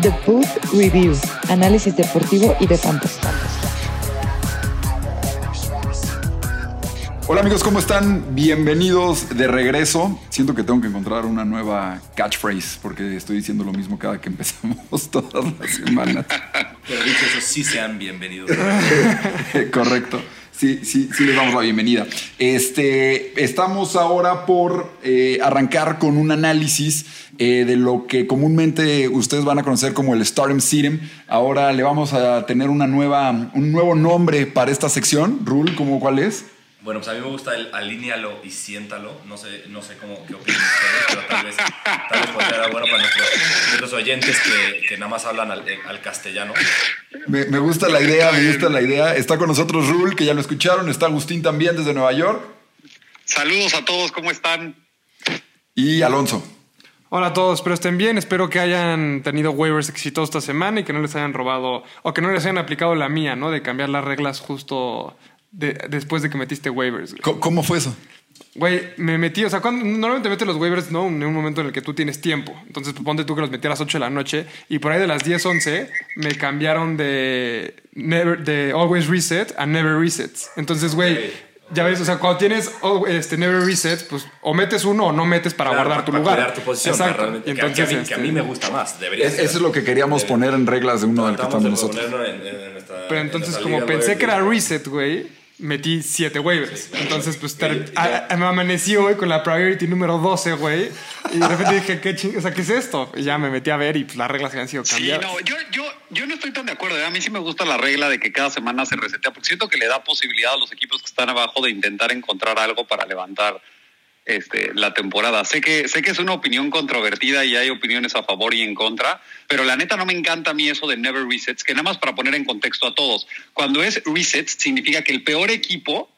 The Boot Review, análisis deportivo y de fantasy. Hola amigos, ¿cómo están? Bienvenidos de regreso. Siento que tengo que encontrar una nueva catchphrase porque estoy diciendo lo mismo cada que empezamos todas las semanas. Pero dicho eso, sí sean bienvenidos. Correcto. Sí, sí, sí les damos la bienvenida. Este, estamos ahora por eh, arrancar con un análisis eh, de lo que comúnmente ustedes van a conocer como el Stardom Serum. Ahora le vamos a tener una nueva, un nuevo nombre para esta sección. Rule, ¿cómo cuál es? Bueno, pues a mí me gusta el alínealo y siéntalo. No sé, no sé cómo, qué opinan ustedes, pero tal vez, tal vez podría ser bueno para nuestros, nuestros oyentes que, que, nada más hablan al, al castellano. Me, me, gusta la idea, me gusta la idea. Está con nosotros Rul, que ya lo escucharon. Está Agustín también desde Nueva York. Saludos a todos, ¿cómo están? Y Alonso. Hola a todos, espero estén bien. Espero que hayan tenido waivers exitosos esta semana y que no les hayan robado o que no les hayan aplicado la mía, ¿no? De cambiar las reglas justo de, después de que metiste waivers. ¿Cómo, ¿Cómo, fue eso? Güey, me metí, o sea, cuando, normalmente metes los waivers, ¿no? En un momento en el que tú tienes tiempo. Entonces, ponte tú que los metí a las 8 de la noche y por ahí de las 10, 11 me cambiaron de, never, de Always Reset a Never Resets. Entonces, güey, okay. ya ves, o sea, cuando tienes oh, este, Never Resets, pues o metes uno o no metes para claro, guardar tu para lugar. Cuidar tu posición. Exacto. Realmente, Entonces, que, a mí, este, que, a mí, me gusta más. Debería es, eso es lo que queríamos Debería. poner en reglas de uno del que estamos de nosotros. En, en nuestra, Pero entonces, como pensé que era Reset, güey metí siete waivers. Entonces, pues me amanecí hoy con la priority número 12, güey. Y de repente dije, ¿qué, ching o sea, ¿qué es esto? Y ya me metí a ver y pues, las reglas habían sido cambiadas. Sí, no, yo, yo, yo no estoy tan de acuerdo. ¿eh? A mí sí me gusta la regla de que cada semana se resetea, porque siento que le da posibilidad a los equipos que están abajo de intentar encontrar algo para levantar este, la temporada. Sé que, sé que es una opinión controvertida y hay opiniones a favor y en contra, pero la neta no me encanta a mí eso de never resets, que nada más para poner en contexto a todos. Cuando es resets significa que el peor equipo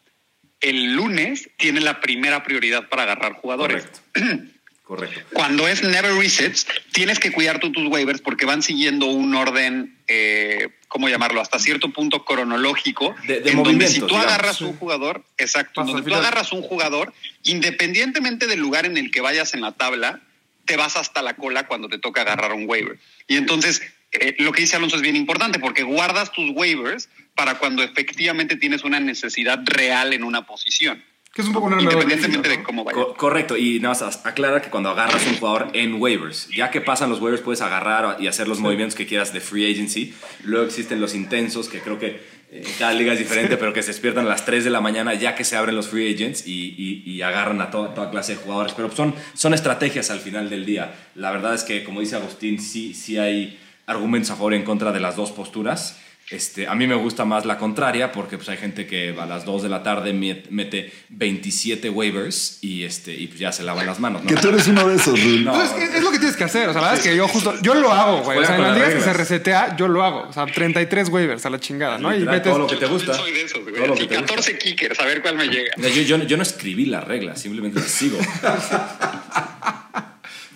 el lunes tiene la primera prioridad para agarrar jugadores. Correcto. Correcto. Cuando es never resets, tienes que cuidar tú tus waivers porque van siguiendo un orden, eh, ¿cómo llamarlo? Hasta cierto punto cronológico. De, de en donde si tú digamos. agarras un jugador, exacto, en donde tú agarras un jugador, independientemente del lugar en el que vayas en la tabla, te vas hasta la cola cuando te toca agarrar un waiver. Y entonces, eh, lo que dice Alonso es bien importante porque guardas tus waivers para cuando efectivamente tienes una necesidad real en una posición. Que es un poco una Independientemente de cómo vaya. Co correcto, y nada más aclara que cuando agarras un jugador en waivers, ya que pasan los waivers, puedes agarrar y hacer los sí. movimientos que quieras de free agency. Luego existen los intensos, que creo que en cada liga es diferente, pero que se despiertan a las 3 de la mañana ya que se abren los free agents y, y, y agarran a toda, toda, clase de jugadores. Pero son, son estrategias al final del día. La verdad es que, como dice Agustín, sí, sí hay argumentos a favor y en contra de las dos posturas. Este, a mí me gusta más la contraria porque pues, hay gente que a las 2 de la tarde mete 27 waivers y, este, y pues ya se lavan las manos. ¿no? Que tú eres uno de esos, Rul. No, no es, es, lo que tienes que hacer. O sea, la verdad es que yo justo, yo lo hago, güey. O sea, en las ligas que se resetea, yo lo hago. O sea, 33 waivers a la chingada, ¿no? Y metes... Todo lo que te gusta. Yo soy de esos, güey. Todo y 14 gusta. kickers, a ver cuál me llega. Yo, yo, yo no escribí las reglas, simplemente las sigo.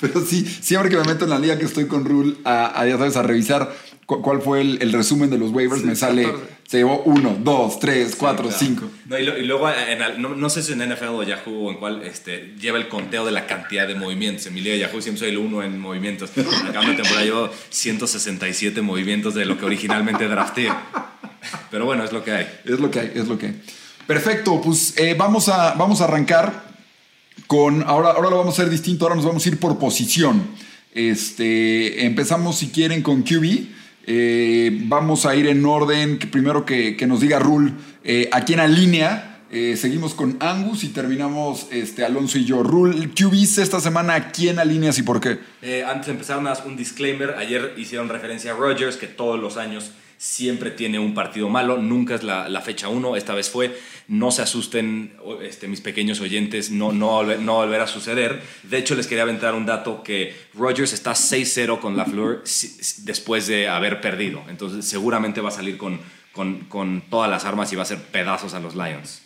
Pero sí, siempre que me meto en la liga que estoy con Rule a, a, ya sabes, a revisar cuál fue el, el, resumen de los waivers, sí, me sale, 14. se llevó 1, 2, 3, 4, 5. No, y, lo, y, luego, en, no, no, sé si en NFL o Yahoo o en cuál, este, lleva el conteo de la cantidad de movimientos. En mi liga Yahoo siempre soy el 1 en movimientos. Acá en la temporada llevo 167 movimientos de lo que originalmente drafté. Pero bueno, es lo que hay. Es lo que hay, es lo que hay. Perfecto, pues eh, vamos, a, vamos a arrancar con, ahora, ahora lo vamos a hacer distinto, ahora nos vamos a ir por posición. Este, empezamos si quieren con QB. Eh, vamos a ir en orden, primero que, nos diga Rule, eh, a quién alinea. Seguimos con Angus y terminamos este, Alonso y yo. Rule, QBs esta semana, ¿a quién alineas y por qué? Eh, antes de empezar, un disclaimer. Ayer hicieron referencia a Rodgers, que todos los años siempre tiene un partido malo, nunca es la, la fecha 1, esta vez fue, no se asusten este, mis pequeños oyentes, no, no, no volver a suceder. De hecho, les quería aventar un dato que Rodgers está 6-0 con la Fleur después de haber perdido, entonces seguramente va a salir con, con, con, todas las armas y va a hacer pedazos a los Lions.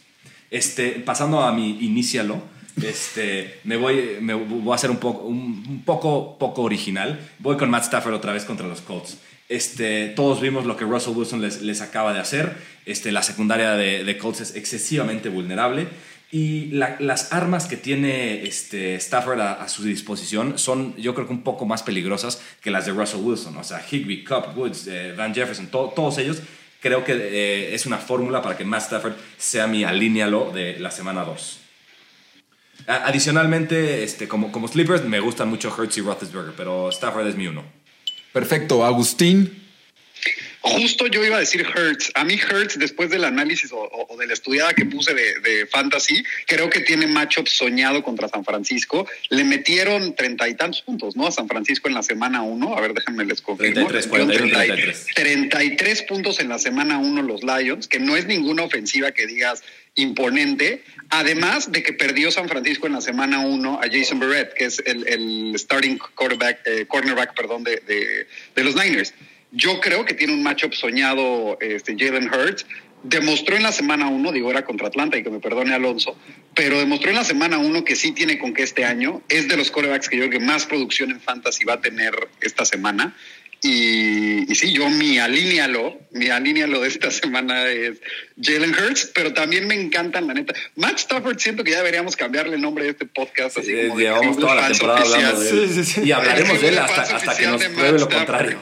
Este, pasando a mi inícialo, este, me voy, me voy a hacer un poco, un poco, poco original. Voy con Matt Stafford otra vez contra los Colts. Este, todos vimos lo que Russell Wilson les, acaba de hacer. Este, la secundaria de, Colts es excesivamente vulnerable. Y la- las armas que tiene este Stafford a, su disposición son, yo creo que un poco más peligrosas que las de Russell Wilson. O sea, Higby, Cup, Woods, eh, Van Jefferson, to- todos ellos. Creo que eh, es una fórmula para que Matt Stafford sea mi alínealo de la semana 2. A- Adicionalmente, este, como, como sleepers, me gustan mucho Hurts y Roethlisberger, pero Stafford es mi uno. Perfecto, Agustín. Justo yo iba a decir Hertz. A mí Hertz, después del análisis o, o- o de la estudiada que puse de, de Fantasy, creo que tiene matchup soñado contra San Francisco. Le metieron treinta y tantos puntos, ¿no? A San Francisco en la semana uno. A ver, déjenme les confirmo. 33, Le metieron 41, 30 33 puntos en la semana uno los Lions, que no es ninguna ofensiva que digas imponente. Además de que perdió San Francisco en la semana uno a Jason Barrett, que es el, starting quarterback, eh, cornerback perdón, de, de- los Niners. Yo creo que tiene un matchup soñado este, Jalen Hurts. Demostró en la semana uno, digo, era contra Atlanta y que me perdone Alonso, pero demostró en la semana uno que sí tiene con qué este año. Es de los quarterbacks que yo creo que más producción en fantasy va a tener esta semana. Y, y sí, yo mi alínealo, mi alínealo de esta semana es Jalen Hurts, pero también me encantan, la neta. Matt Stafford, siento que ya deberíamos cambiarle el nombre de este podcast. Así como de Llevamos toda la temporada hablando de él. Sí, sí, sí. Y hablaremos de él hasta, hasta que nos pruebe lo contrario.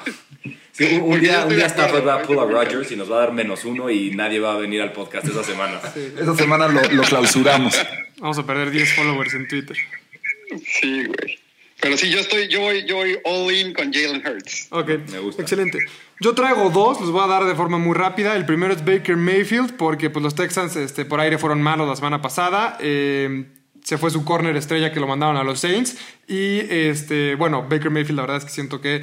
Sí, un, día, un día Stafford va a pull a. Rodgers y nos va a dar menos uno y nadie va a venir al podcast esa semana. Esta semana lo, lo clausuramos. Vamos a perder 10 followers en Twitter. Sí, güey. Pero sí, yo estoy, yo voy, yo voy all in con Jalen Hurts. Ok, Me gusta. excelente. Yo traigo dos, los voy a dar de forma muy rápida. El primero es Baker Mayfield, porque pues, los Texans este, por aire fueron malos la semana pasada. Eh, se fue su corner estrella que lo mandaron a los Saints. Y este, bueno, Baker Mayfield, la verdad es que siento que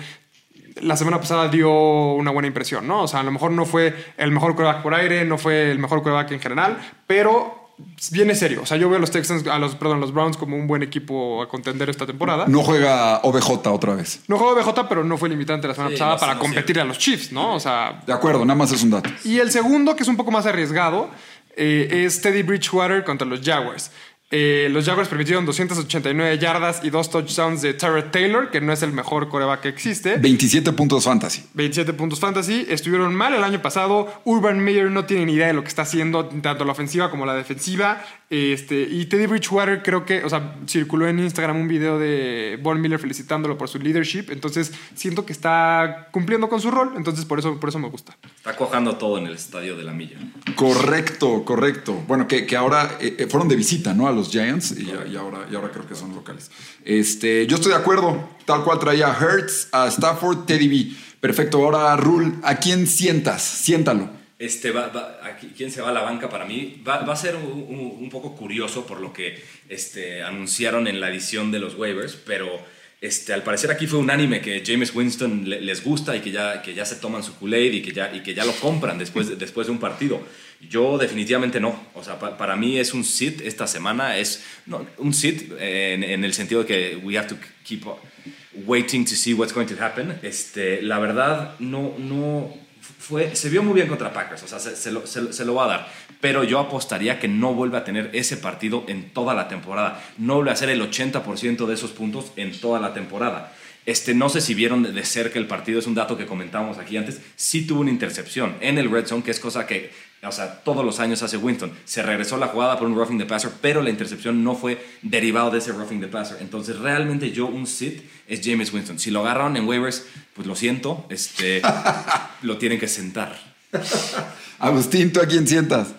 la semana pasada dio una buena impresión, ¿no? O sea, a lo mejor no fue el mejor quarterback por aire, no fue el mejor quarterback en general, pero viene serio. O sea, yo veo a los Texans, a los, perdón, a los Browns como un buen equipo a contender esta temporada. No juega OBJ otra vez. No jugó BJ, pero no fue limitante la semana Sí, pasada no, para no competirle a los Chiefs, ¿no? O sea, De acuerdo, nada más es un dato. y el segundo, que es un poco más arriesgado, eh, es Teddy Bridgewater contra los Jaguars. Eh, los Jaguars permitieron 289 yardas y dos touchdowns de Tyrod Taylor, que no es el mejor coreback que existe. 27 puntos fantasy. 27 puntos fantasy. Estuvieron mal el año pasado. Urban Meyer no tiene ni idea de lo que está haciendo, tanto la ofensiva como la defensiva. Este, y Teddy Bridgewater creo que, o sea, circuló en Instagram un video de Von Miller felicitándolo por su leadership. Entonces siento que está cumpliendo con su rol. Entonces por eso, por eso me gusta. Está cuajando todo en el estadio de la milla. Correcto, correcto. Bueno, que, que ahora eh, eh, fueron de visita, ¿no? A los Giants y, y ahora, y ahora creo que son locales. Este, yo estoy de acuerdo. Tal cual traía a Hertz, a Stafford, Teddy B. Perfecto. Ahora, Rule, ¿a quién sientas? Siéntalo. Este va, aquí, ¿Quién se va a la banca para mí? Va, a ser un, un- un poco curioso por lo que este, anunciaron en la edición de los waivers, pero este, al parecer aquí fue unánime que James Winston le- les gusta y que ya, que ya se toman su Kool-Aid y, que ya, y que ya lo compran después de, después de un partido. Yo definitivamente no. O sea, pa- para mí es un sit esta semana. Es un sit en, en el sentido de que we have to keep waiting to see what's going to happen. Este, la verdad, no, no fue, se vio muy bien contra Packers, o sea, se, lo, se lo- va a dar. Pero yo apostaría que no vuelve a tener ese partido en toda la temporada. No vuelve a hacer el 80% de esos puntos en toda la temporada. Este, no sé si vieron de- de cerca el partido, es un dato que comentábamos aquí antes. Sí tuvo una intercepción en el red zone, que es cosa que, o sea, todos los años hace Winston. Se regresó la jugada por un roughing the passer, pero la intercepción no fue derivado de ese roughing the passer. Entonces, realmente yo un sit es James Winston. Si lo agarraron en waivers, pues lo siento, este, lo tienen que sentar. Agustín, ¿tú a quién sientas?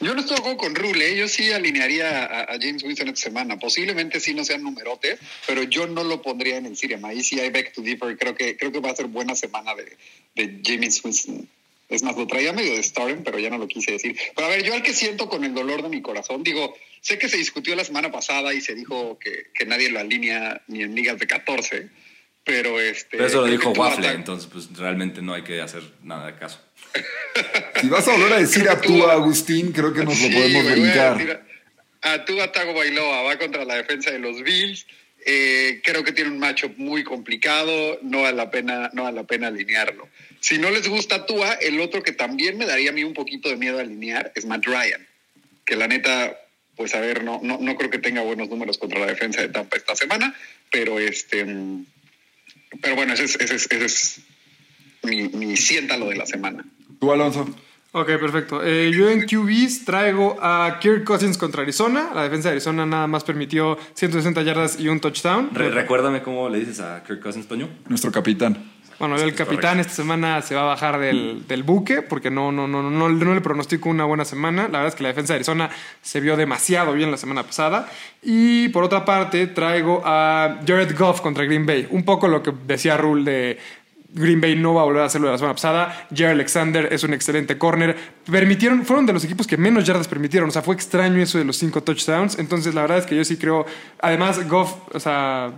Yo no estoy de acuerdo con Rule, ¿eh? yo sí alinearía a, a James Winston esta semana. Posiblemente sí no sean numerotes, pero yo no lo pondría en el Siriam. Ahí sí hay back to differ. Creo que, creo que va a ser buena semana de, de James Winston. Es más, lo traía medio de Starting, pero ya no lo quise decir. Pero a ver, yo al que siento con el dolor de mi corazón, digo, sé que se discutió la semana pasada y se dijo que, que nadie lo alinea ni en ligas de 14, pero este... Pero eso lo dijo Waffle, entonces pues realmente no hay que hacer nada de caso. Si vas a volver a decir a tú, Agustín, creo que nos lo podemos a brincar. A, a Tua Tagovailoa va contra la defensa de los Bills. Eh, creo que tiene un matchup muy complicado. No vale la pena, no vale la pena alinearlo. Si no les gusta Tua, el otro que también me daría a mí un poquito de miedo alinear es Matt Ryan. Que la neta, pues a ver, no, no, no creo que tenga buenos números contra la defensa de Tampa esta semana, pero este, pero bueno, ese es, ese es, ese es mi, mi siéntalo de la semana. Tú, Alonso. Ok, perfecto. Eh, yo en QBs traigo a Kirk Cousins contra Arizona. La defensa de Arizona nada más permitió 160 yardas y un touchdown. Re- recuérdame cómo le dices a Kirk Cousins, Toño. Nuestro capitán. Bueno, el capitán esta semana se va a bajar del, del buque porque no, no, no, no, no le pronostico una buena semana. La verdad es que la defensa de Arizona se vio demasiado bien la semana pasada. Y por otra parte, traigo a Jared Goff contra Green Bay. Un poco lo que decía Rule de Green Bay no va a volver a hacerlo de la semana pasada. Jared Alexander es un excelente corner. Permitieron, fueron de los equipos que menos yardas permitieron. O sea, fue extraño eso de los cinco touchdowns. Entonces, la verdad es que yo sí creo. Además, Goff, o sea.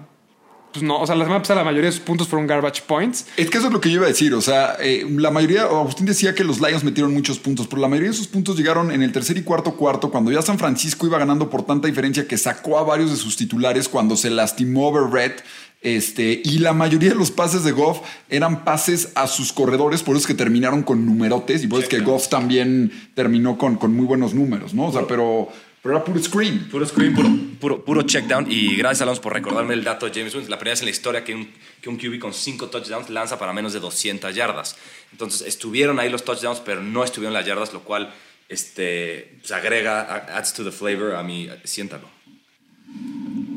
Pues no, o sea, la semana pasada la mayoría de sus puntos fueron garbage points. Es que eso es lo que yo iba a decir. O sea, eh, la mayoría, Agustín decía que los Lions metieron muchos puntos, pero la mayoría de sus puntos llegaron en el tercer y cuarto cuarto, cuando ya San Francisco iba ganando por tanta diferencia que sacó a varios de sus titulares cuando se lastimó Verrett. Este, y la mayoría de los pases de Goff eran pases a sus corredores, por eso es que terminaron con numerotes y por eso es que Goff también terminó con, con muy buenos números, ¿no? O sea, pero, pero era puro screen. Puro screen, puro, puro, puro check down. Y gracias, Alonso, por recordarme el dato de James Winston. La primera vez en la historia que un, que un QB con 5 touchdowns lanza para menos de 200 yardas. Entonces, estuvieron ahí los touchdowns, pero no estuvieron las yardas, lo cual este, se agrega, adds to the flavor a mi. Siéntalo.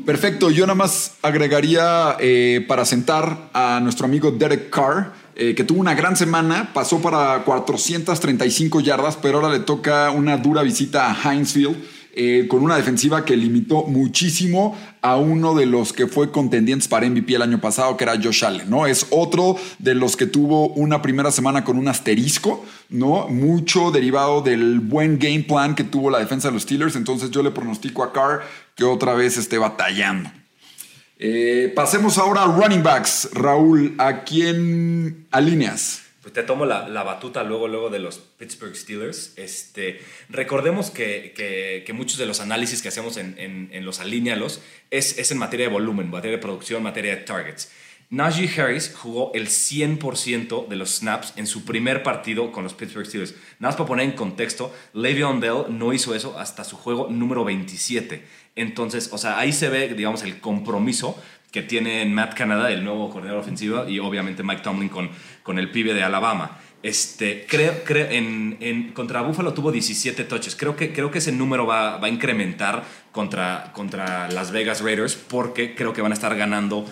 Perfecto, yo nada más agregaría eh, para sentar a nuestro amigo Derek Carr, eh, que tuvo una gran semana, pasó para 435 yardas, pero ahora le toca una dura visita a Hinesfield. Eh, con una defensiva que limitó muchísimo a uno de los que fue contendientes para MVP el año pasado, que era Josh Allen, ¿no? Es otro de los que tuvo una primera semana con un asterisco, ¿no? Mucho derivado del buen game plan que tuvo la defensa de los Steelers, entonces yo le pronostico a Carr que otra vez esté batallando. Eh, pasemos ahora a running backs. Raúl, ¿a quién alineas? Pues te tomo la, la batuta luego, luego de los Pittsburgh Steelers. Este, recordemos que, que- muchos de los análisis que hacemos en, en- en los alínealos es, es en materia de volumen, materia de producción, materia de targets. Najee Harris jugó el 100% de los snaps en su primer partido con los Pittsburgh Steelers. Nada más para poner en contexto, Le'Veon Bell no hizo eso hasta su juego número 27. Entonces, o sea, ahí se ve, digamos, el compromiso que tiene Matt Canada, el nuevo coordinador ofensivo, y obviamente Mike Tomlin con, con el pibe de Alabama. Este, creo, creo en, en- contra Buffalo tuvo 17 touches. Creo que, creo que ese número va, va a incrementar contra, contra Las Vegas Raiders porque creo que van a estar ganando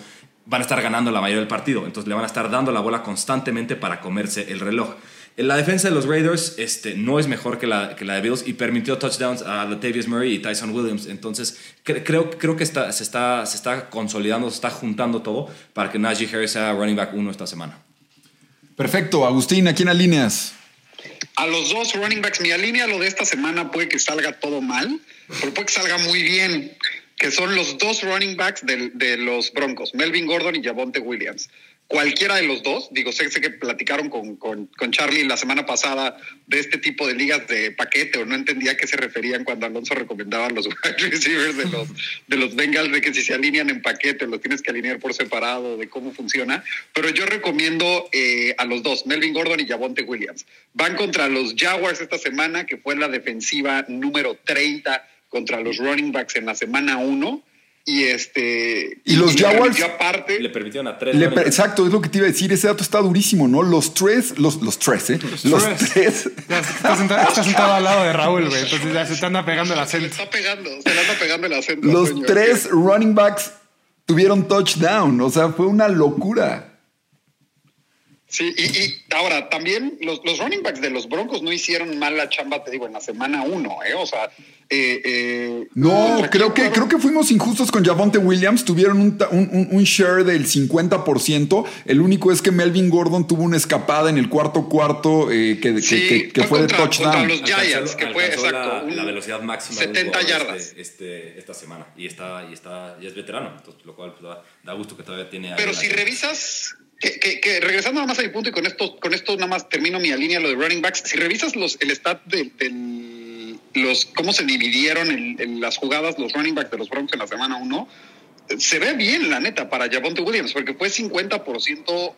van a estar ganando la mayoría del partido. Entonces le van a estar dando la bola constantemente para comerse el reloj. En la defensa de los Raiders este, no es mejor que la, que la de Bills y permitió touchdowns a Latavius Murray y Tyson Williams. Entonces cre- creo, creo que está, se, está, se está consolidando, se está juntando todo para que Najee Harris sea running back uno esta semana. Perfecto, Agustín, ¿a quién alineas? A los dos running backs, mi línea lo de esta semana puede que salga todo mal, pero puede que salga muy bien, que son los dos running backs del- de, los Broncos, Melvin Gordon y Javonte Williams. Cualquiera de los dos, digo, sé, sé que platicaron con, con, con Charlie la semana pasada de este tipo de ligas de paquete, o no entendía a qué se referían cuando Alonso recomendaba los wide receivers de los, de los Bengals, de que si se alinean en paquete, los tienes que alinear por separado, de cómo funciona. Pero yo recomiendo eh, a los dos, Melvin Gordon y Javonte Williams. Van contra los Jaguars esta semana, que fue la defensiva número 30 contra los running backs en la semana 1. Y este. ¿Y los le Jaguars? aparte. Le permitieron a tres. Le- running backs. exacto, es lo que te iba a decir. Ese dato está durísimo, ¿no? Los tres, los, los tres, ¿eh? Los, tres. tres. Ya está sentado, está sentado al lado de Raúl, güey. Entonces ya se te anda pegando el Se le acento. está pegando, se le anda pegando el acento. Los tres running backs tuvieron touchdown. O sea, fue una locura. Sí, y, y ahora también los, los running backs de los Broncos no hicieron mal la chamba, te digo, en la semana uno, ¿eh? O sea, eh, eh, No, creo que, fueron? creo que fuimos injustos con Javonte Williams. Tuvieron un, un- un- share del 50%. El único es que Melvin Gordon tuvo una escapada en el cuarto cuarto eh, que, que- Sí, que- que fue de contra- contra touchdown. los Alcanzó- Giants, que fue exacto. La, velocidad máxima. de un 70 jugador yardas. Este, este- esta semana. Y está, y está, ya es veterano. Entonces, lo cual pues, da, da gusto que todavía tiene. Pero si la- revisas, que, que- que regresando nada más a mi punto y con esto, con esto nada más termino mi línea lo de running backs, si revisas los, el stat de, del- los, cómo se dividieron en, en las jugadas los running backs de los Broncos en la semana 1, se ve bien la neta para Javonte Williams, porque fue 50%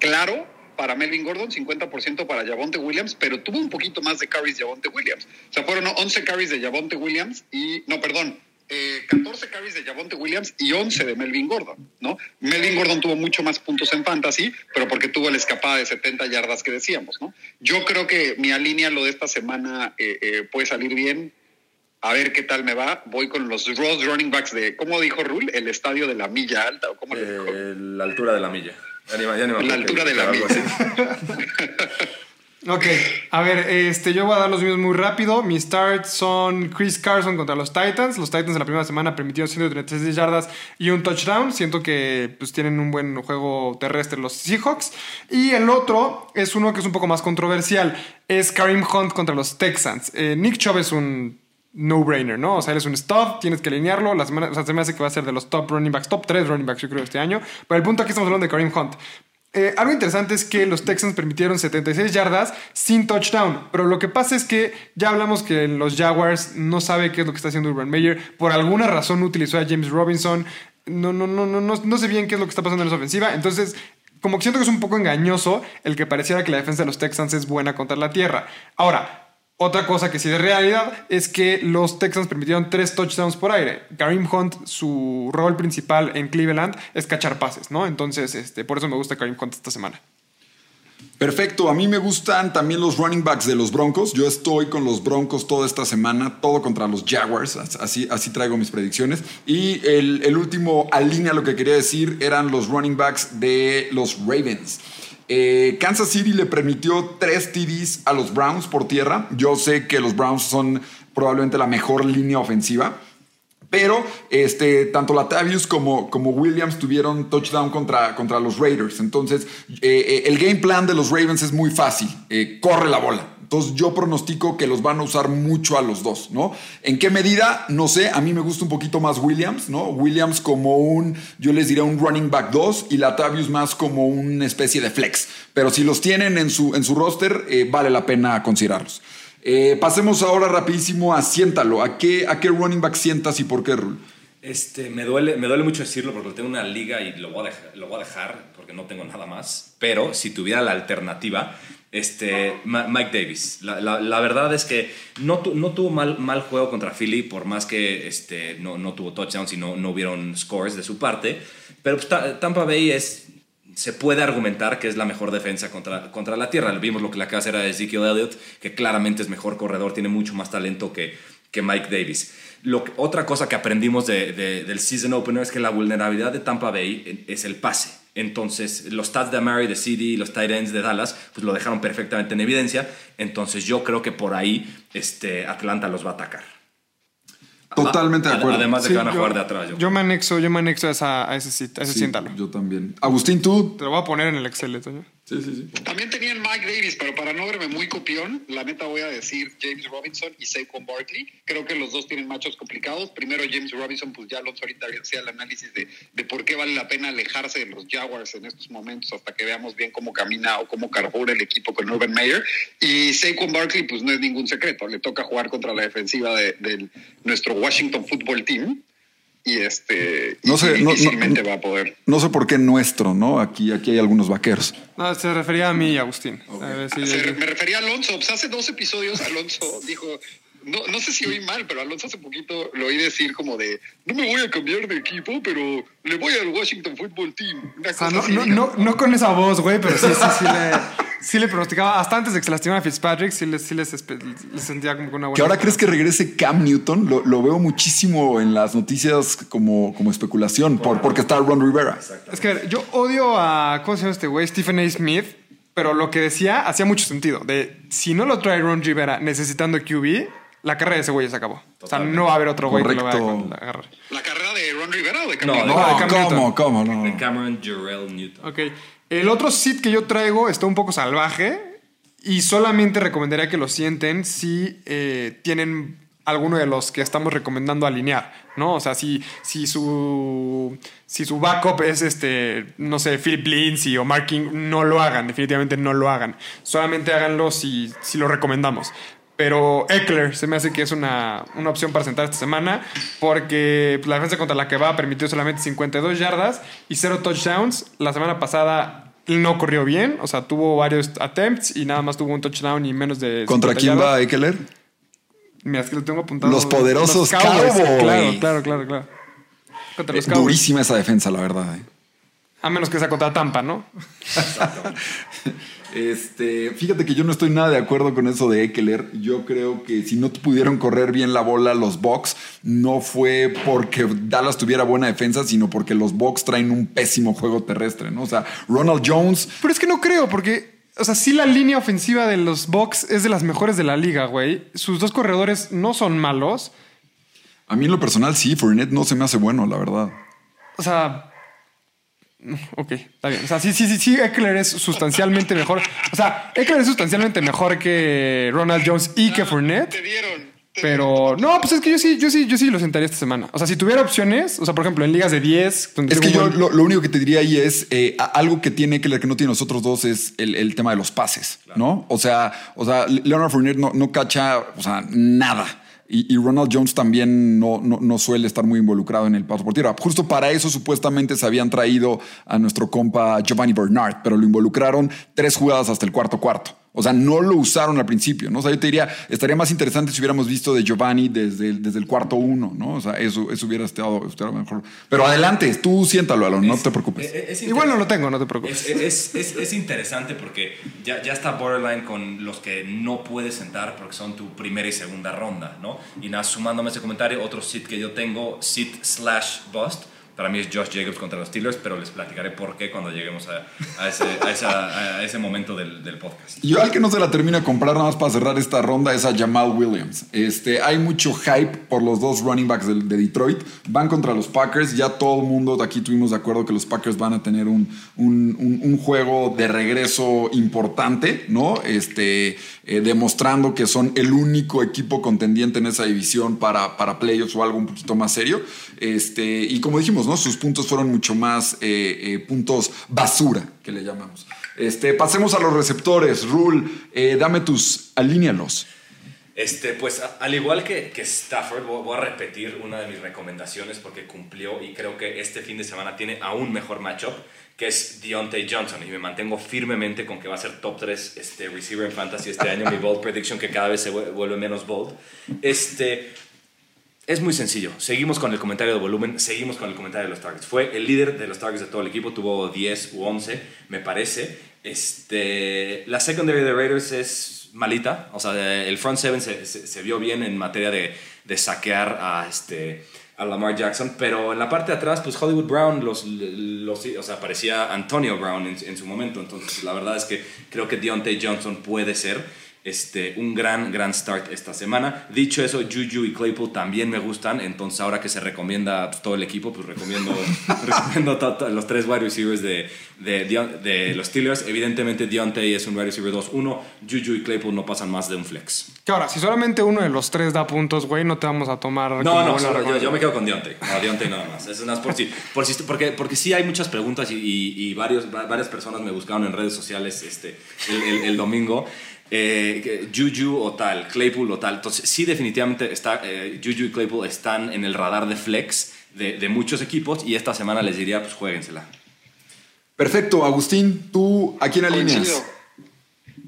claro para Melvin Gordon, 50% para Javonte Williams, pero tuvo un poquito más de carries Javonte Williams. O sea, fueron 11 carries de Javonte Williams y, no, perdón, eh, 14 carries de Javonte Williams y 11 de Melvin Gordon, ¿no? Melvin Gordon tuvo mucho más puntos en fantasy, pero porque tuvo la escapada de 70 yardas que decíamos, ¿no? Yo creo que mi línea lo de esta semana eh, eh, puede salir bien. A ver qué tal me va. Voy con los Ross running backs de, ¿cómo dijo Rule? El estadio de la milla alta, ¿o cómo le dijo? Eh, la altura de la milla. Ya ni me- ya ni me La altura de la milla. Ok, a ver, este, yo voy a dar los míos muy rápido. Mis starts son Chris Carson contra los Titans. Los Titans en la primera semana permitieron 136 yardas y un touchdown. Siento que pues, tienen un buen juego terrestre los Seahawks. Y el otro es uno que es un poco más controversial. Es Kareem Hunt contra los Texans. Eh, Nick Chubb es un no-brainer, ¿no? O sea, él es un stop, tienes que alinearlo. La semana, o sea, se me hace que va a ser de los top running backs, top 3 running backs, yo creo, este año. Pero el punto aquí estamos hablando de Kareem Hunt. Eh, algo interesante es que los Texans permitieron 76 yardas sin touchdown, pero lo que pasa es que ya hablamos que los Jaguars no sabe qué es lo que está haciendo Urban Meyer. Por alguna razón utilizó a James Robinson. No, no, no, no, no, no sé bien qué es lo que está pasando en esa ofensiva. Entonces, como que siento que es un poco engañoso el que pareciera que la defensa de los Texans es buena contra la tierra. Ahora, otra cosa que sí de realidad es que los Texans permitieron tres touchdowns por aire. Kareem Hunt, su rol principal en Cleveland es cachar pases, ¿no? Entonces, este, por eso me gusta Kareem Hunt esta semana. Perfecto, a mí me gustan también los running backs de los Broncos. Yo estoy con los Broncos toda esta semana, todo contra los Jaguars, así, así traigo mis predicciones. Y el, el último alinea lo que quería decir eran los running backs de los Ravens. Eh, Kansas City le permitió tres TDs a los Browns por tierra. Yo sé que los Browns son probablemente la mejor línea ofensiva. Pero este, tanto Latavius como, como Williams tuvieron touchdown contra, contra los Raiders. Entonces, eh, eh, el game plan de los Ravens es muy fácil. Corre la bola. Entonces, yo pronostico que los van a usar mucho a los dos, ¿no? ¿En qué medida? No sé. A mí me gusta un poquito más Williams, ¿no? Williams como un, yo les diría un running back 2 y Latavius más como una especie de flex. Pero si los tienen en su, en su roster, eh, vale la pena considerarlos. Eh, pasemos ahora rapidísimo a siéntalo. ¿A qué, ¿A qué running back sientas y por qué, Rul? Este, me, duele, me duele mucho decirlo porque tengo una liga y lo voy, a dejar, lo voy a dejar porque no tengo nada más. Pero si tuviera la alternativa, este, Mike Davis. La, la- la verdad es que no, tu- no tuvo mal, mal juego contra Philly, por más que este, no, no tuvo touchdowns y no, no hubieron scores de su parte. Pero pues, Ta- Tampa Bay es, se puede argumentar que es la mejor defensa contra, contra la tierra. Vimos lo que le acaba de hacer a Ezekiel Elliott, que claramente es mejor corredor, tiene mucho más talento que, que Mike Davis. Otra cosa que aprendimos de- de- del season opener es que la vulnerabilidad de Tampa Bay es el pase. Entonces, los stats de Amari, de CD, los tight ends de Dallas, pues lo dejaron perfectamente en evidencia. Entonces, yo creo que por ahí este, Atlanta los va a atacar. Totalmente de acuerdo. Además de Sí, que van a yo- jugar de atrás. yo Yo me anexo, yo me anexo a, esa, a ese, a ese Sí, siéntalo. Yo también. Agustín, tú. Te lo voy a poner en el Excel, Toño. Sí, sí, sí. También tenían Mike Davis, pero para no verme muy copión, la neta voy a decir James Robinson y Saquon Barkley. Creo que los dos tienen machos complicados. Primero James Robinson, pues ya Alonso ahorita hacía el análisis de, de por qué vale la pena alejarse de los Jaguars en estos momentos hasta que veamos bien cómo camina o cómo carbura el equipo con Urban Meyer. Y Saquon Barkley, pues no es ningún secreto. Le toca jugar contra la defensiva de, de nuestro Washington Football Team. Y este y No sé, no- no- difícilmente va a poder. No sé por qué nuestro, ¿no? Aquí, aquí hay algunos vaqueros. No, se refería a mí, Agustín. A ver si- Se- me refería a Alonso. Pues hace dos episodios Alonso dijo, no, no sé si oí mal, pero Alonso hace poquito lo oí decir como de, no me voy a cambiar de equipo, pero le voy al Washington Football Team. Una O sea, cosa no, así, no, no, no con esa voz, güey, pero sí, sí, sí le, sí le pronosticaba. Hasta antes de que se lastimara Fitzpatrick, sí les, sí les, espe- les sentía como que una buena. ¿Que ahora crees que regrese Cam Newton? Lo, lo veo muchísimo en las noticias como, como especulación, por, porque está Ron Rivera. Es que a ver, yo odio a. ¿Cómo se llama este güey? Stephen A. Smith. Pero lo que decía hacía mucho sentido. De si no lo trae Ron Rivera necesitando QB, la carrera de ese güey ya se acabó. O sea, no va a haber otro güey que lo vaya Correcto. a agarrar. ¿La carrera de Ron Rivera o de No, Camilo? de- No, de Cam ¿cómo? Newton. ¿Cómo? No. De Cameron Jarrell Newton. Ok. El otro sit que yo traigo está un poco salvaje y solamente recomendaría que lo sienten si eh, tienen alguno de los que estamos recomendando alinear, ¿no? O sea, si, si su si su backup es este, no sé, Philip Lindsay o Marking, no lo hagan, definitivamente no lo hagan. Solamente háganlo si, si lo recomendamos. Pero Eckler se me hace que es una, una opción para sentar esta semana porque la defensa contra la que va permitió solamente 52 yardas y 0 touchdowns. La semana pasada no corrió bien, o sea, tuvo varios attempts y nada más tuvo un touchdown y menos de... ¿Contra 50 quién yardas. va Eckler? Mira, es que lo tengo apuntado. Los poderosos Cowboys. Cowboys. Claro, claro, claro, claro. Contra los Eh, Cowboys. durísima esa defensa, la verdad. eh. A menos que sea contra Tampa, ¿no? Este, fíjate que yo no estoy nada de acuerdo con eso de Eckler. Yo creo que si no pudieron correr bien la bola los Bucks, no fue porque Dallas tuviera buena defensa, sino porque los Bucks traen un pésimo juego terrestre, ¿no? O sea, Ronald Jones, Pero es que no creo, porque, o sea, sí la línea ofensiva de los Bucks es de las mejores de la liga, güey. Sus dos corredores no son malos. a mí en lo personal sí, Fournette no se me hace bueno, la verdad. O sea. Ok, está bien. O sea, sí, sí, sí, sí, Eckler es sustancialmente mejor. O sea, Eckler es sustancialmente mejor que Ronald Jones y que Fournette. Te dieron. Pero no, pues es que yo sí, yo sí, yo sí lo sentaría esta semana. O sea, si tuviera opciones, o sea, por ejemplo, en ligas de 10, donde Es que yo buen- lo, lo único que te diría ahí es eh, algo que tiene Eckler que no tiene nosotros dos es el, el tema de los pases, ¿no? O sea, o sea, Leonard Fournette no, no cacha, o sea, nada. Y, Ronald Jones también no, no, no suele estar muy involucrado en el paso por tierra. Justo para eso supuestamente se habían traído a nuestro compa Giovanni Bernard, pero lo involucraron tres jugadas hasta el cuarto cuarto. O sea, no lo usaron al principio, ¿no? O sea, yo te diría, estaría más interesante si hubiéramos visto de Giovanni desde el, desde el cuarto uno, ¿no? O sea, eso, eso hubiera estado, estado mejor. Pero adelante, tú siéntalo, Alon, no te preocupes. Es- es Igual no lo tengo, no te preocupes. Es, es- es- es interesante porque ya, ya está borderline con los que no puedes sentar porque son tu primera y segunda ronda, ¿no? Y nada, sumándome a ese comentario, otro sit que yo tengo, sit slash bust, para mí es Josh Jacobs contra los Steelers, pero les platicaré por qué cuando lleguemos a, ese, momento del, podcast. Yo al que no se la termina de comprar nada más para cerrar esta ronda es a Jamal Williams. Este, hay mucho hype por los dos running backs de, de Detroit. Van contra los Packers. Ya todo el mundo aquí tuvimos de acuerdo que los Packers van a tener un juego de regreso importante, ¿no? Este, eh, demostrando que son el único equipo contendiente en esa división para, para playoffs o algo un poquito más serio. Este, y como dijimos, ¿no? Sus puntos fueron mucho más eh, eh, puntos basura, que le llamamos. Este, pasemos a los receptores. Rule, eh, dame tus, alínealos. Este, pues al igual que, Stafford, voy, a repetir una de mis recomendaciones porque cumplió y creo que este fin de semana tiene aún mejor matchup, que es Deontay Johnson. Y me mantengo firmemente con que va a ser top 3 este, receiver en fantasy este año, mi bold prediction que cada vez se vue- vuelve menos bold. Este, es muy sencillo. Seguimos con el comentario de volumen, seguimos con el comentario de los targets. Fue el líder de los targets de todo el equipo, tuvo 10 u 11, me parece. Este, la secondary de Raiders es malita, o sea, el front seven se, vio bien en materia de, de saquear a, este, a Lamar Jackson, pero en la parte de atrás, pues Hollywood Brown, los, los, o sea, parecía Antonio Brown en, en su momento. Entonces, la verdad es que creo que Deontay Johnson puede ser este, un gran, gran start esta semana. Dicho eso, Juju y Claypool también me gustan. Entonces, ahora que se recomienda pues, todo el equipo, pues recomiendo, recomiendo to- to- los tres wide receivers de, de, de los Steelers. Evidentemente, Deontay es un wide receiver 2-1. Juju y Claypool no pasan más de un flex. Que ahora, si solamente uno de los tres da puntos, güey, no te vamos a tomar. No, como no, solo- yo, yo me quedo con Deontay. No, Deontay nada más. Es más por si, por si- porque, porque sí hay muchas preguntas y, y- y varios, va- varias personas me buscaron en redes sociales este, el, el- el domingo. Eh, Juju o tal, Claypool o tal. Entonces, sí, definitivamente está, eh, Juju y Claypool están en el radar de flex de, de muchos equipos y esta semana les diría, pues jueguensela. Perfecto, Agustín, ¿tú a quién alineas? Coincido.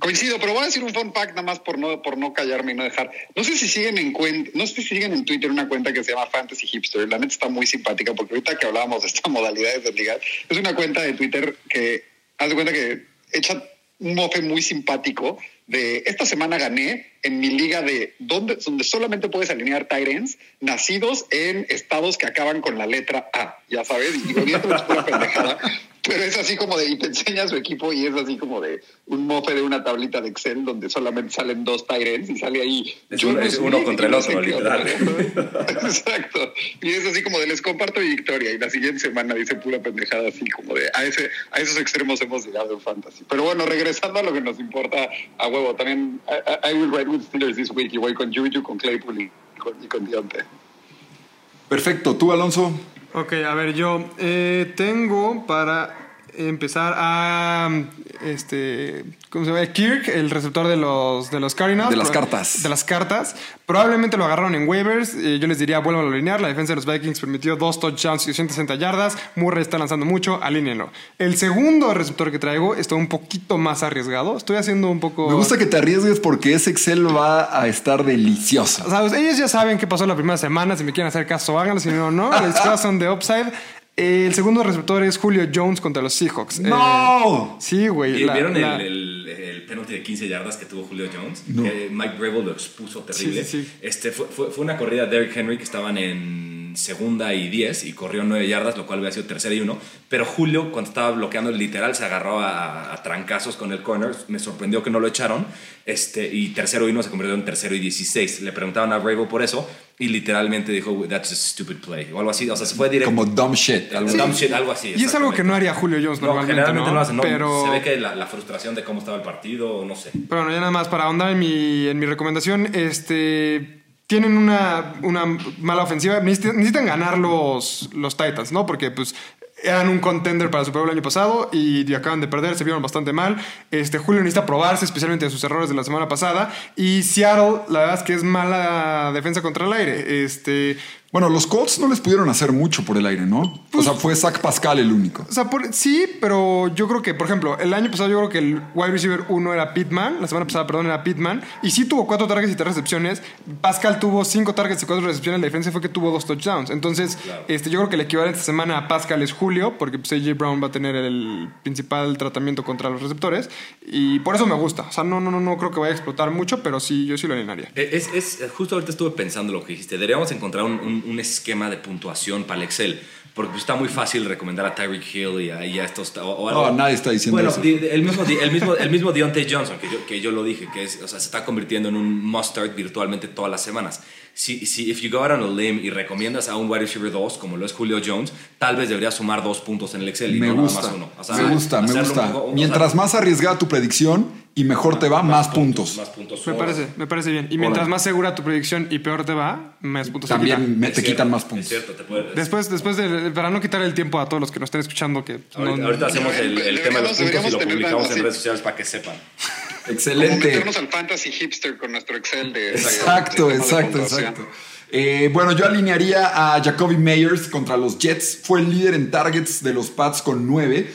Coincido, pero voy a decir un fun fact nada más por no, por no callarme y no dejar. No sé si siguen en cuenta, no sé si siguen en Twitter una cuenta que se llama Fantasy Hipster. La neta está muy simpática porque ahorita que hablábamos de esta modalidad de ligar, es una cuenta de Twitter que haz de cuenta que echa un mofe muy simpático de esta semana gané en mi liga de donde, donde solamente puedes alinear Tyrants nacidos en estados que acaban con la letra A, ya sabes, y es pura pendejada, pero es así como de, y te enseña su equipo y es así como de un mofe de una tablita de Excel donde solamente salen dos Tyrants y sale ahí. Es un- es uno contra el y no sé otro, literal. Exacto. Y es así como de les comparto mi victoria y la siguiente semana dice pura pendejada así como de a ese a esos extremos hemos llegado en fantasy. Pero bueno, regresando a lo que nos importa a huevo, también I, I- I will ride with Steelers this week y voy con Juju, con Claypool y con, y con Dionte. Perfecto, tú, Alonso. Ok, a ver, yo eh, tengo para empezar a este ¿cómo se llama? Kirk, el receptor de los de los Cardinals. De las cartas. De las cartas. Probablemente lo agarraron en waivers. Eh, yo les diría, vuelvan a alinear. La defensa de los Vikings permitió dos touchdowns y 260 yardas. Murray está lanzando mucho, alínenlo. El segundo receptor que traigo está un poquito más arriesgado. Estoy haciendo un poco. Me gusta que te arriesgues porque ese Excel va a estar delicioso. O sea, pues, ellos ya saben qué pasó la primera semana. Si me quieren hacer caso, háganlo. Si no, no. Les son de upside. Eh, el segundo receptor es Julio Jones contra los Seahawks. ¡No! Eh, sí, güey. ¿Y la- ¿Vieron la- el, el, el penalti de 15 yardas que tuvo Julio Jones? No. Que Mike Grable lo expuso terrible. Sí, sí, sí. Este, fue, fue, fue una corrida de Derrick Henry que estaban en segunda y 10 y corrió 9 yardas, lo cual hubiera sido tercera y 1. Pero Julio, cuando estaba bloqueando, literal se agarró a, a trancazos con el corner. Me sorprendió que no lo echaron. Este, y tercero y 1 se convirtió en tercero y 16. Le preguntaban a Grable por eso y literalmente dijo, that's a stupid play. O algo así. O sea, se fue directo. Como dumb shit. Algo, dumb shit, algo así. Y es algo que no haría Julio Jones No, normalmente. generalmente no, ¿no? lo hacen, no, Pero, Se ve que la, la frustración de cómo estaba el partido, no sé. pero bueno, ya nada más para ahondar en mi, en mi recomendación, este. Tienen una, una mala ofensiva. Necesitan, ganar los, los Titans, ¿no? Porque, pues. Eran un contender para el Super Bowl el año pasado y acaban de perder, se vieron bastante mal. Este, Julio necesita probarse, especialmente de sus errores de la semana pasada. Y Seattle, la verdad es que es mala defensa contra el aire. Este, Bueno, los Colts no les pudieron hacer mucho por el aire, ¿no? o sea, fue Zach Pascal el único. O sea, por- sí, pero yo creo que, por ejemplo, el año pasado yo creo que el wide receiver 1 era Pittman, la semana pasada, perdón, era Pittman, y sí tuvo cuatro targets y tres recepciones. Pascal tuvo cinco targets y cuatro recepciones, la diferencia fue que tuvo dos touchdowns. Entonces, este, yo creo que el equivalente esta semana a Pascal es Julio, porque pues, AJ Brown va a tener el principal tratamiento contra los receptores, y por eso me gusta. O sea, no, no, no, no creo que vaya a explotar mucho, pero sí, yo sí lo alinearía. Eh, Es, es- justo ahorita estuve pensando lo que dijiste. Deberíamos encontrar un, un- un esquema de puntuación para el Excel. Porque está muy fácil recomendar a Tyreek Hill y a, y a estos. O, o. No, nadie está diciendo bueno, eso. di- el mismo, el mismo, el mismo Deontay Johnson, que yo, que yo lo dije, que es, o sea, se está convirtiendo en un must-start virtualmente todas las semanas. Si, si if you go out on a limb y recomiendas a un wide receiver 2, como lo es Julio Jones, tal vez deberías sumar dos puntos en el Excel y Me no nada gusta. más uno. O sea, me gusta, me un gusta. o sea, Mientras más arriesgada tu predicción y mejor te va, más puntos. Más puntos. Me parece, me parece bien. Y mientras más segura tu predicción y peor te va, más puntos te quitan. También me- te cierto, quitan más Es puntos. cierto, te puede- Después, después de, para no quitar el tiempo a todos los que nos estén escuchando, que Ahorita, no- ahorita hacemos el, el tema de los puntos y lo publicamos en redes sociales para que sepan. Excelente. meternos al fantasy hipster con nuestro Excel de... Exacto, de- de- de exacto, exacto. Eh, bueno, yo alinearía a Jacoby Meyers contra los Jets. Fue el líder en targets de los Pats con 9,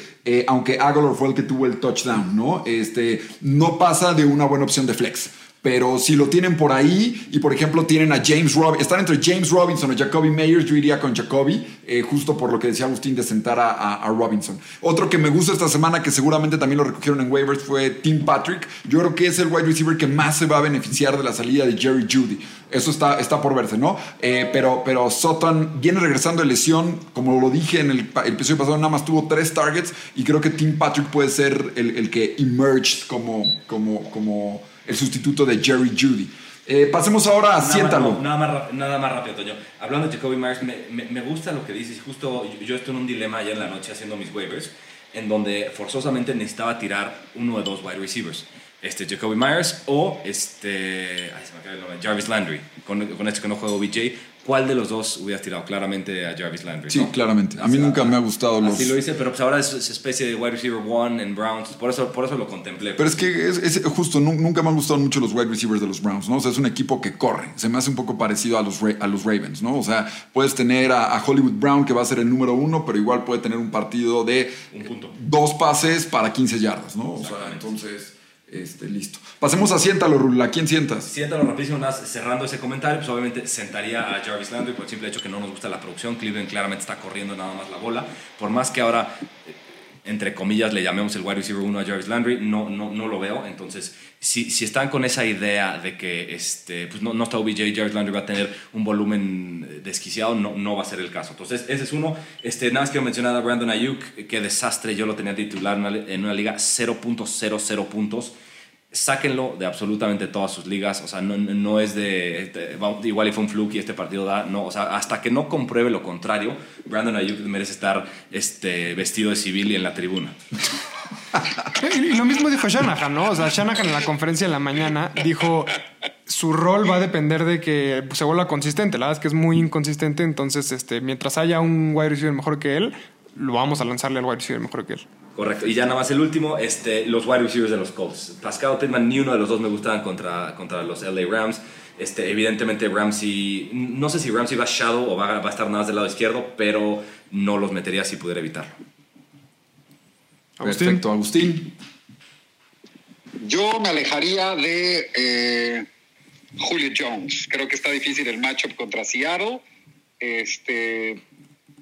aunque Aguilar fue el que tuvo el touchdown, ¿no? Este, no pasa de una buena opción de flex. Pero si lo tienen por ahí y por ejemplo tienen a James Robinson, están entre James Robinson o Jacoby Meyers, yo iría con Jacoby, eh, justo por lo que decía Agustín de sentar a, Robinson. Otro que me gusta esta semana, que seguramente también lo recogieron en waivers, fue Tim Patrick. Yo creo que es el wide receiver que más se va a beneficiar de la salida de Jerry Judy. Eso está, está por verse, ¿no? Eh, pero, pero Sutton viene regresando de lesión, como lo dije en el episodio pasado, nada más tuvo tres targets y creo que Tim Patrick puede ser el, el que emerged como, como, como el sustituto de Jerry Judy. Eh, pasemos ahora a Nada Siéntalo. más, nada, más, rap- nada más rápido, Toño. Hablando de Jacoby Myers, me, me- me gusta lo que dices. Justo yo, yo estoy en un dilema ayer en la noche haciendo mis waivers, en donde forzosamente necesitaba tirar uno de dos wide receivers. Este Jacoby Myers o este. Ay, se me acaba el nombre. Jarvis Landry. Con, con este que no juego BJ. ¿Cuál de los dos hubieras tirado? Claramente a Jarvis Landry. Sí, ¿no? claramente. A mí nunca me ha gustado los... Así lo hice, pero pues ahora es, es especie de wide receiver one en Browns. Por eso, por eso lo contemplé. Pero es que es, es justo, nu- nunca me han gustado mucho los wide receivers de los Browns, ¿no? O sea, es un equipo que corre. Se me hace un poco parecido a los, a los Ravens, ¿no? O sea, puedes tener a, a Hollywood Brown, que va a ser el número uno, pero igual puede tener un partido de Un punto. dos pases para 15 yardas, ¿no? O sea, entonces, este, listo. Pasemos a siéntalo, Rul. ¿A quién sientas? Siéntalo rapidísimo, más cerrando ese comentario, pues obviamente sentaría a Jarvis Landry por el simple hecho que no nos gusta la producción. Cleveland claramente está corriendo nada más la bola. Por más que ahora, entre comillas, le llamemos el wide receiver 1 a Jarvis Landry, no, no, no lo veo. Entonces, si, si están con esa idea de que este, pues no, no está OBJ, Jarvis Landry va a tener un volumen eh, desquiciado, no, no va a ser el caso. Entonces, ese es uno. Este, nada más quiero mencionar a Brandon Ayuk, qué desastre, yo lo tenía titular en una, en una liga 0.00 puntos sáquenlo de absolutamente todas sus ligas. O sea, no, no es de, este, igual y fue un fluke y este partido da. No, o sea, hasta que no compruebe lo contrario, Brandon Ayuk merece estar este, vestido de civil y en la tribuna. Y lo mismo dijo Shanahan, ¿no? O sea, Shanahan en la conferencia en la mañana dijo su rol va a depender de que se vuelva consistente. La verdad es que es muy inconsistente, entonces este, mientras haya un wide receiver mejor que él, lo vamos a lanzarle al wide receiver mejor que él. Correcto. Y ya nada más el último, este, los wide receivers de los Colts. Pascal Pittman, ni uno de los dos me gustaban contra, contra los LA Rams. Este, evidentemente Ramsey, no sé si Ramsey va a shadow o va, a- va a estar nada más del lado izquierdo, pero no los metería si pudiera evitarlo. Agustín. Perfecto, Agustín. Yo me alejaría de eh, Julio Jones. Creo que está difícil el matchup contra Seattle. Este,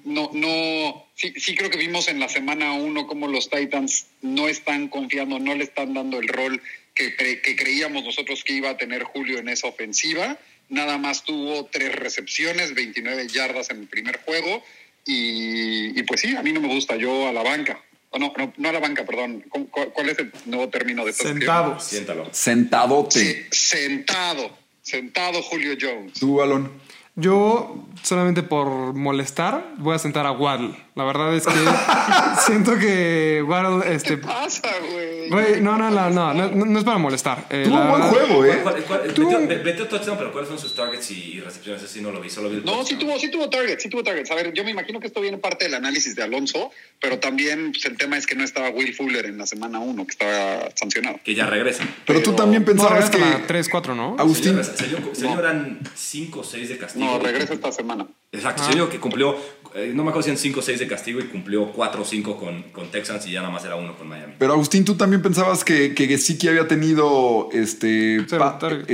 no, no, sí, sí creo que vimos en la semana uno cómo los Titans no están confiando, no le están dando el rol que, pre- que creíamos nosotros que iba a tener Julio en esa ofensiva. Nada más tuvo tres recepciones, 29 yardas en el primer juego. Y, y pues sí, a mí no me gusta. Yo a la banca. No, no, no a la banca, perdón. ¿Cómo- ¿Cuál, cuál es el nuevo término de esto? Sentado. Siéntalo. Sentadote. Sí, sentado. Sentado Julio Jones. Tú, Alon. Yo, solamente por molestar, voy a sentar a Waddle. La verdad es que siento que Waddle, ¿Qué este... pasa, güey? Güey, no, no, no, no, no, no es para molestar. Eh, Tuvo un buen verdad- juego, ¿eh? ¿Cuál- cuál- Tú- metió- touchdown, pero ¿cuáles son sus targets y recepciones? Sí no lo vi, solo vi el No, sí tuvo, sí tuvo targets, sí tuvo targets. A ver, yo me imagino que esto viene parte del análisis de Alonso, pero también pues, el tema es que no estaba Will Fuller en la semana 1, que estaba sancionado. Que ya regresan. Pero tú también No, pensabas a que. 3, 4, ¿no? Agustín. Señor, señor, señor eran 5 o 6 de castigo. No, regresa esta semana. Exacto, señor que cumplió, eh, no me acuerdo si eran 5 o 6 de castigo y cumplió 4 o 5 con, con Texans y ya nada más era uno con Miami. Pero Agustín, tú también pensabas que, que Gesicki había tenido este.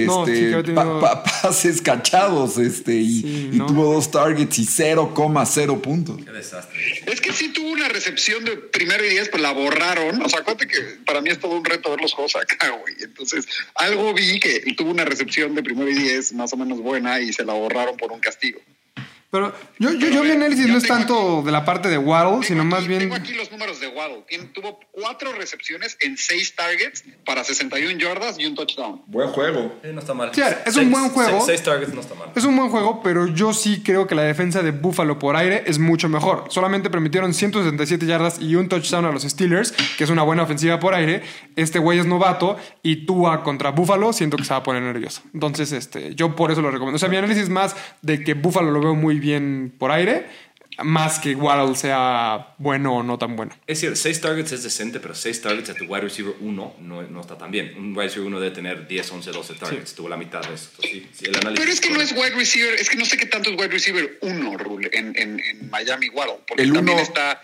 No, sí este había tenido- pa- pa- pases cachados este, y, Sí, y no. tuvo dos targets y 0,0 puntos. Qué desastre. Es que sí tuvo una recepción de primero y diez, pues la borraron. O sea, acuérdate que para mí es todo un reto ver los juegos acá, güey. Entonces, algo vi que tuvo una recepción de primero y diez más o menos buena y se la borraron por un castigo. Pero yo, yo, yo mi análisis yo no es tanto de la parte de Waddle, sino aquí- más bien... Tengo aquí los números de Waddle. Tuvo cuatro recepciones en seis targets para 61 yardas y un touchdown. Buen juego. Eh, no está mal. Sí, es un buen juego. 6 targets no está mal. Es un buen juego, pero yo sí creo que la defensa de Buffalo por aire es mucho mejor. Solamente permitieron 167 yardas y un touchdown a los Steelers, que es una buena ofensiva por aire. Este güey es novato y Tua contra Buffalo siento que se va a poner nervioso. Entonces, este, yo por eso lo recomiendo. O sea, mi análisis más de que Buffalo lo veo muy bien por aire, más que Waddle sea bueno o no tan bueno. Es cierto, 6 targets es decente, pero 6 targets a tu wide receiver 1 no, no está tan bien. Un wide receiver 1 debe tener 10, 11, 12 targets. Tuvo la mitad de eso. Sí, sí, el análisis Pero es que no es wide receiver, es que no sé qué tanto es wide receiver uno, Rule, en, en, en Miami Waddle. Porque El también uno- está.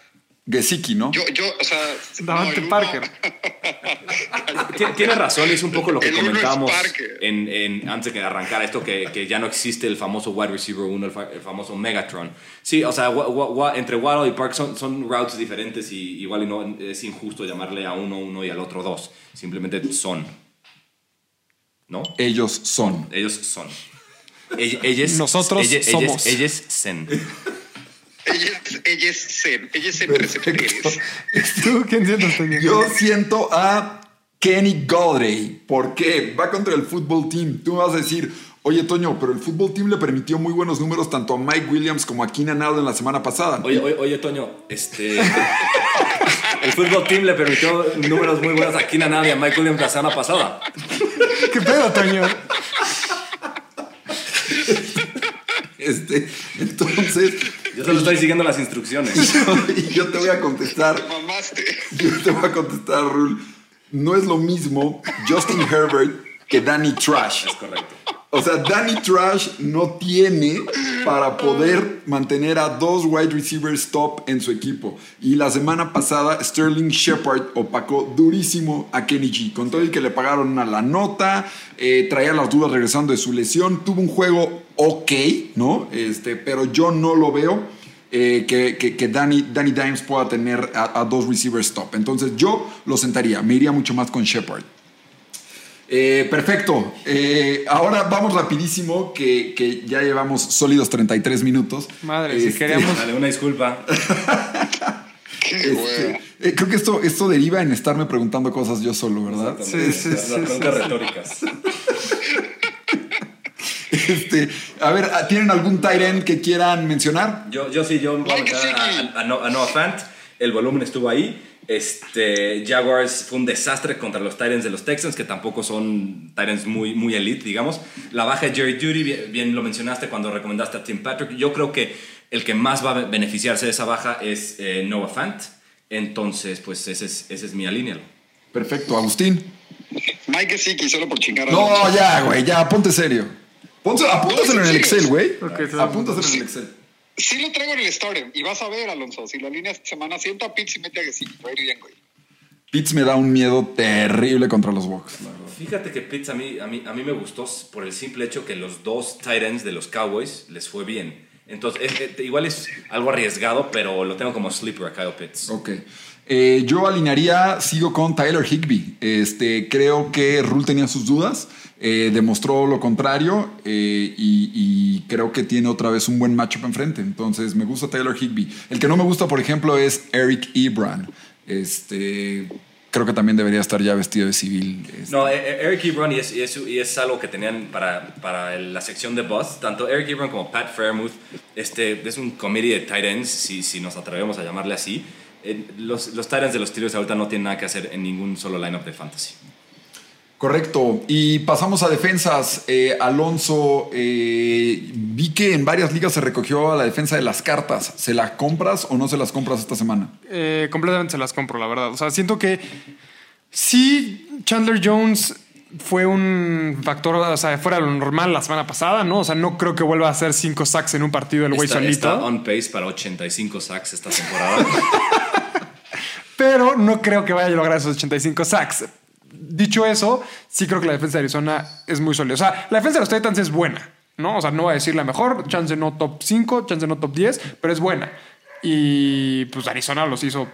Gesicki, ¿no? Yo, yo, o sea. Davante uno- Parker. Tien- Tiene razón, es un poco lo que comentábamos en, en- antes de que arrancara esto, que, que ya no existe el famoso wide receiver 1, el, fa- el famoso Megatron. Sí, o sea, wa- wa- wa- entre Waddle y Park son, son routes diferentes y igual y no es injusto llamarle a uno uno y al otro dos. Simplemente son. ¿No? Ellos son. Ellos son. Ell- Ellos, Nosotros ellos, somos. Ellos, ellos sen. Ella es, ella es Zen, ella es Zen. ¿Tú quién sientes, Toño? Yo siento a Kenny Goldray. ¿Por qué? Va contra el fútbol team. Tú me vas a decir, oye Toño, pero el fútbol team le permitió muy buenos números tanto a Mike Williams como a Keenan Allen la semana pasada. Oye, oye, oye, Toño, este. El fútbol team le permitió números muy buenos a Keenan Allen y a Mike Williams la semana pasada. ¿Qué pedo, Toño? Este, entonces, Yo solo estoy siguiendo las instrucciones. y yo te voy a contestar, Mamaste. yo te voy a contestar, Rul. No es lo mismo Justin Herbert que Danny Trash. Es correcto. O sea, Danny Trash no tiene para poder mantener a dos wide receivers top en su equipo. Y la semana pasada, Sterling Shepard opacó durísimo a Kenny G. Con todo y que le pagaron una la nota, eh, traía las dudas regresando de su lesión. Tuvo un juego ok, ¿no? Este, pero yo no lo veo. eh, que, que- que Danny, Danny Dimes pueda tener a, a dos receivers top. Entonces yo lo sentaría, me iría mucho más con Shepard. Eh, perfecto. Eh, ahora vamos rapidísimo, que, que ya llevamos sólidos 33 minutos. Madre, si Este, queríamos- Dale, una disculpa. Qué este, eh, creo que esto, esto deriva en estarme preguntando cosas yo solo, ¿verdad? Sí, sí, Las sí, preguntas retóricas. Este, a ver, ¿tienen algún tight end que quieran mencionar? Yo, yo sí, yo voy a a, a, a No- a Noah Fant. El volumen estuvo ahí. Este, Jaguars fue un desastre contra los Titans de los Texans, que tampoco son Titans muy, muy elite, digamos. La baja de Jerry Judy, bien, bien lo mencionaste cuando recomendaste a Tim Patrick. Yo creo que el que más va a beneficiarse de esa baja es eh, Noah Fant, Entonces, pues ese es, ese es mi alíneo. Perfecto, Agustín. Mike Gesicki, solo por chingar a No, ya, güey, ya, ponte serio. Ponte, apúntaselo en el Excel, güey. Ok, sí. Apúntaselo en el Excel. Sí lo traigo en el starter y vas a ver, Alonso, si la línea esta semana siento a Pitts y mete a Gesicki, va a ir bien, güey. Pitts me da un miedo terrible contra los Bucks. la verdad. Fíjate que Pitts a mí, a, mí, a mí me gustó por el simple hecho que los dos tight ends de los Cowboys les fue bien. Entonces, es- es- igual es algo arriesgado, pero lo tengo como sleeper a Kyle Pitts. Ok. Eh, yo alinearía, sigo con Tyler Higby. Este, creo que Rule tenía sus dudas, eh, demostró lo contrario eh, y, y creo que tiene otra vez un buen matchup enfrente. Entonces me gusta Tyler Higby. El que no me gusta, por ejemplo, es Eric Ebron. Este, creo que también debería estar ya vestido de civil. Este, No, eh, eh, Eric Ebron, y es, y es, y es algo que tenían para, para la sección de Buzz, tanto Eric Ebron como Pat Fairmouth, este, es un committee de tight ends, si, si nos atrevemos a llamarle así. Los, los ends de los Steelers ahorita no tienen nada que hacer en ningún solo lineup de fantasy. Correcto. Y pasamos a defensas. Eh, Alonso, eh, vi que en varias ligas se recogió a la defensa de las cartas. ¿Se las compras o no se las compras esta semana? Eh, completamente se las compro, la verdad. O sea, siento que sí, Chandler Jones fue un factor, o sea, fuera de lo normal la semana pasada, ¿no? O sea, no creo que vuelva a hacer cinco sacks en un partido el güey solito. está on pace para 85 sacks esta temporada. pero no creo que vaya a lograr esos 85 sacks. Dicho eso, sí creo que la defensa de Arizona es muy sólida. O sea, la defensa de los Titans es buena, ¿no? O sea, no voy a decir la mejor, chance no top 5, chance no top 10, pero es buena. Y pues Arizona los hizo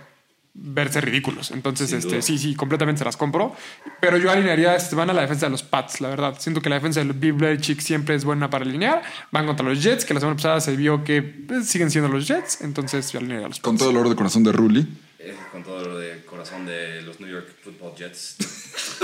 verse ridículos. Entonces, Sin este, duda. sí, sí, completamente se las compro. Pero yo alinearía esta semana la defensa de los Pats, la verdad. Siento que la defensa de Bill Belichick siempre es buena para alinear. Van contra los Jets, que la semana pasada se vio que pues, siguen siendo los Jets. Entonces, yo alinearía a los Pats. Con todo el oro de corazón de Ruli. Eh, con todo lo de corazón de los New York Football Jets.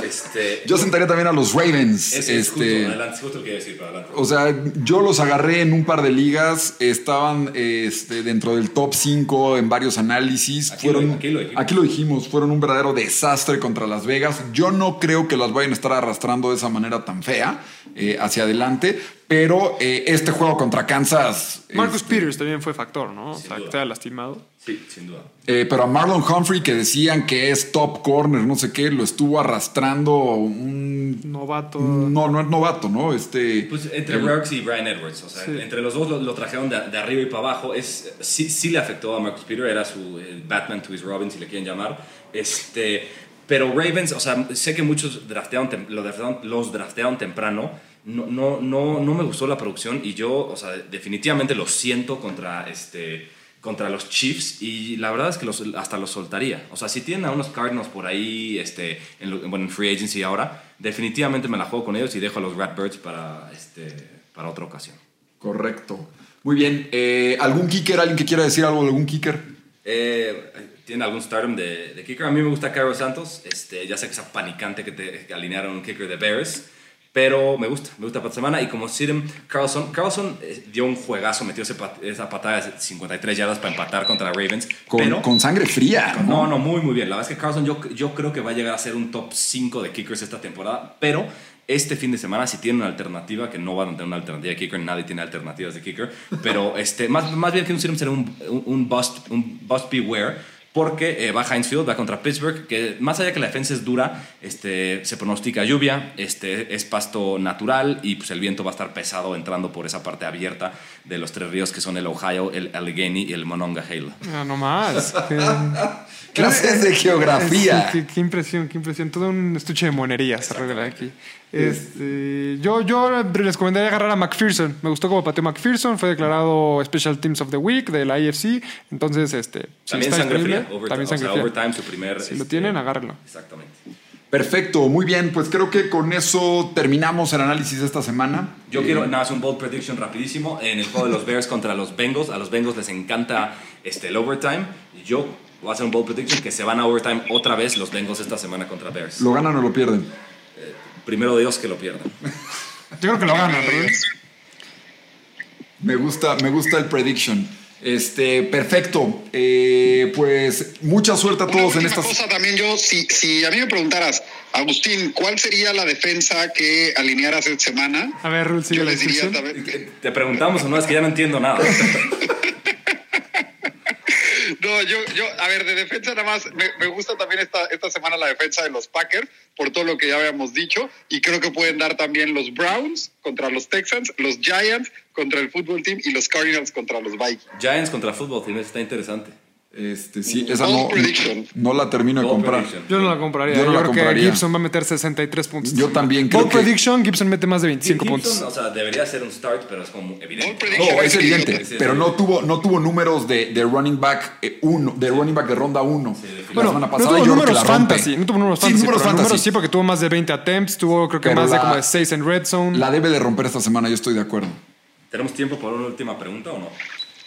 Este, Yo sentaría también a los Ravens. es justo, este, adelante, justo lo que decir para adelante. o sea, yo los agarré en un par de ligas, estaban este, dentro del top 5 en varios análisis. Aquí lo- fueron, aquí lo dijimos. aquí lo dijimos, fueron un verdadero desastre contra Las Vegas. Yo no creo que las vayan a estar arrastrando de esa manera tan fea eh, hacia adelante, pero eh, este juego contra Kansas... Marcus este, Peters también fue factor, ¿no? O sea, que duda. te ha lastimado. Sí, sin duda. Eh, pero a Marlon Humphrey, que decían que es top corner, no sé qué, lo estuvo arrastrando un. Novato. No, no es novato, ¿no? Este. Pues entre el- y Brian Edwards, o sea, Sí. entre los dos lo, lo trajeron de, de arriba y para abajo. Es, sí, sí le afectó a Marcus Peter, era su Batman to his Robin, si le quieren llamar. Este, pero Ravens, o sea, sé que muchos draftearon, tem- lo draftearon- los draftearon temprano. No, no, no, no me gustó la producción y yo, o sea, definitivamente lo siento contra, este, contra los Chiefs y la verdad es que los, hasta los soltaría. O sea, si tienen a unos Cardinals por ahí, este, en, bueno, en free agency ahora, definitivamente me la juego con ellos y dejo a los Ratbirds para, este, para otra ocasión. Correcto. Muy bien. Eh, ¿Algún kicker? ¿Alguien que quiera decir algo de algún kicker? Eh, ¿Tienen algún stardom de, de kicker? A mí me gusta Carlos Santos. Este, ya sé que es apanicante que te que alinearon un kicker de Bears. Pero me gusta, me gusta para semana. Y como Sidem Carlson, Carlson eh, dio un juegazo, metió pat- esa patada de 53 yardas para empatar contra Ravens. Con, pero, con sangre fría. no, no, muy, muy bien. La verdad es que Carlson yo, yo creo que va a llegar a ser un top 5 de kickers esta temporada. Pero este fin de semana, si tienen una alternativa, que no van a tener una alternativa de kicker, nadie tiene alternativas de kicker. Pero este, más, más bien que un Sidem será un, un bust, un bust beware. Porque eh, va Heinz Field, va contra Pittsburgh, que más allá que la defensa es dura, este, se pronostica lluvia, este, es pasto natural y pues, el viento va a estar pesado entrando por esa parte abierta de los tres ríos que son el Ohio, el Allegheny y el Monongahela. Ah, no más. Clases de geografía. Sí, qué, qué impresión, qué impresión. Todo un estuche de monería se arregla aquí. Este, yo, yo les recomendaría agarrar a McPherson. Me gustó como pateó McPherson. Fue declarado Special Teams of the Week de la AFC. Entonces, este, si También está sangre fría, overtime, también o sea, sangre fría. overtime, su primer... Si lo este, tienen, agárrenlo. Exactamente. Perfecto, muy bien. Pues creo que con eso terminamos el análisis de esta semana. Yo Eh, quiero nada más un bold prediction rapidísimo en el juego de los Bears contra los Bengals. A los Bengals les encanta este, el overtime. Yo voy a hacer un bold prediction que se van a overtime otra vez los Bengals esta semana contra Bears. ¿Lo ganan o lo pierden? Primero Dios que lo pierdan. Yo creo que lo ganan, ¿verdad? Me gusta, me gusta el prediction. Este, perfecto. Eh, pues mucha suerte a Una todos en última estas. cosa también yo, si, si a mí me preguntaras, Agustín, ¿cuál sería la defensa que alinearas esta semana? A ver, Rul, sigue Yo la les diría Te preguntamos o no, es que ya no entiendo nada. No, yo, yo, a ver, de defensa nada más, me, me, gusta también esta, esta semana la defensa de los Packers, por todo lo que ya habíamos dicho, y creo que pueden dar también los Browns contra los Texans, los Giants contra el Fútbol Team y los Cardinals contra los Vikings. Giants contra Fútbol Team, está interesante. Este, sí, esa no, no, la termino de comprar. Yo no la compraría. Yo, no yo creo compraría. que Gibson va a meter 63 puntos. Yo también creo Ball que... prediction, Gibson mete más de 25 Gibson, puntos. O sea, debería ser un start, pero es como evidente. No, es evidente, pero no tuvo, no tuvo números de, de running back eh, uno, de running back de ronda 1. Sí, la bueno, semana pasada no tuvo números fantasy, no tuvo números sí, fantasy, números fantasy. Números sí, porque tuvo más de 20 attempts, tuvo creo que pero más la, de como de 6 en red zone. La debe de romper esta semana, yo estoy de acuerdo. ¿Tenemos tiempo para una última pregunta o no?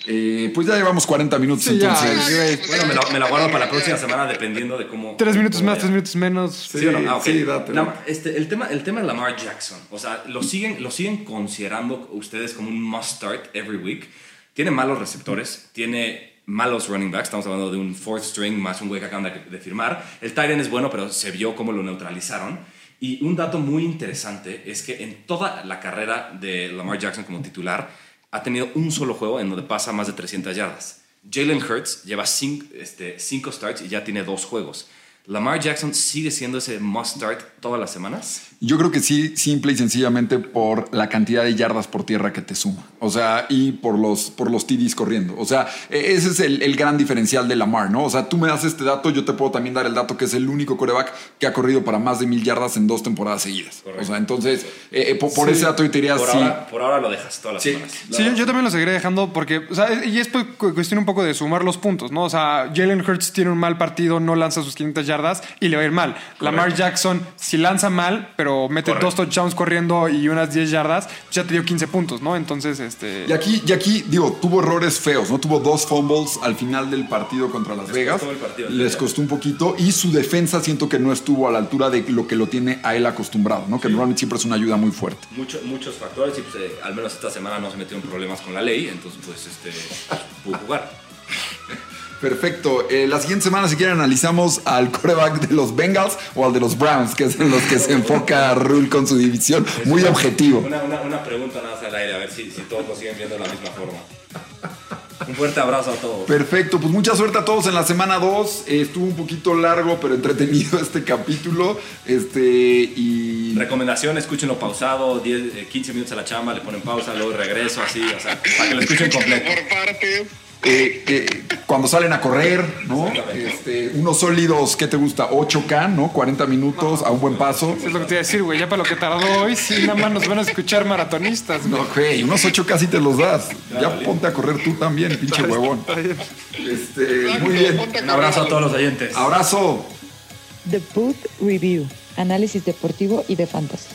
Eh, pues ya llevamos 40 minutos sí, entonces. Ya, bueno, me la, me la, guardo para la próxima semana dependiendo de cómo. Tres minutos más, tres minutos menos. Sí, ¿Sí, no? ah, okay. sí date. La, este, el, tema, el tema de Lamar Jackson, o sea, lo siguen, lo siguen considerando ustedes como un must start every week. Tiene malos receptores, tiene malos running backs. Estamos hablando de un fourth string más un güey que acaban de, de firmar. El Titan es bueno, pero se vio cómo lo neutralizaron. Y un dato muy interesante es que en toda la carrera de Lamar Jackson como titular, ha tenido un solo juego en donde pasa más de 300 yardas. Jalen Hurts lleva 5 este, cinco starts y ya tiene dos juegos. ¿Lamar Jackson sigue siendo ese must start todas las semanas? Yo creo que sí, simple y sencillamente por la cantidad de yardas por tierra que te suma. O sea, y por los, por los TDs corriendo. O sea, e, ese es el, el, gran diferencial de Lamar, ¿no? O sea, tú me das este dato, yo te puedo también dar el dato que es el único coreback que ha corrido para más de mil yardas en dos temporadas seguidas. Correcto. O sea, entonces, eh, eh por, por sí, ese dato yo te diría por sí. Ahora, por ahora lo dejas todas las sí. semanas. Sí, yo, yo, también lo seguiré dejando porque, o sea, y es cuestión un poco de sumar los puntos, ¿no? O sea, Jalen Hurts tiene un mal partido, no lanza sus 500 yardas y le va a ir mal. Correcto. Lamar Jackson, si lanza mal, pero mete Correcto. dos touchdowns corriendo y unas 10 yardas, ya te dio 15 puntos, ¿no? Entonces, este. Y aquí, y aquí, digo, tuvo errores feos, ¿no? Tuvo dos fumbles al final del partido contra Las Les Vegas. costó el partido, Les costó un poquito. Y su defensa siento que no estuvo a la altura de lo que lo tiene a él acostumbrado, ¿no? Que Sí. normalmente siempre es una ayuda muy fuerte. Mucho- muchos factores y pues, eh, al menos esta semana no se metieron problemas con la ley, entonces pues este, pudo jugar. Perfecto. Eh, la siguiente semana, si quieren, analizamos al coreback de los Bengals o al de los Browns, que es en los que se enfoca Rule con su división. Muy objetivo. Una, una, una pregunta nada más al aire, a ver si, si todos lo siguen viendo de la misma forma. Un fuerte abrazo a todos. Perfecto, pues mucha suerte a todos en la semana 2. Eh, estuvo un poquito largo, pero entretenido este capítulo. Este, y. Recomendación, escúchenlo pausado, 10, eh, 15 minutos a la chamba, le ponen pausa, luego regreso, así, o sea, para que lo escuchen completo. Por partes. Eh, eh, cuando salen a correr, ¿no? Este, unos sólidos, ¿qué te gusta? 8K, ¿no? 40 minutos a un buen paso. Es lo que te iba a decir, güey. Ya para lo que tardó hoy, sí, nada más nos van a escuchar maratonistas, güey. No, güey, unos 8 casi te los das. Ya ponte a correr tú también, pinche huevón. Este, muy bien. Un abrazo a todos los oyentes. Abrazo. The Boot Review. Análisis deportivo y de fantasy.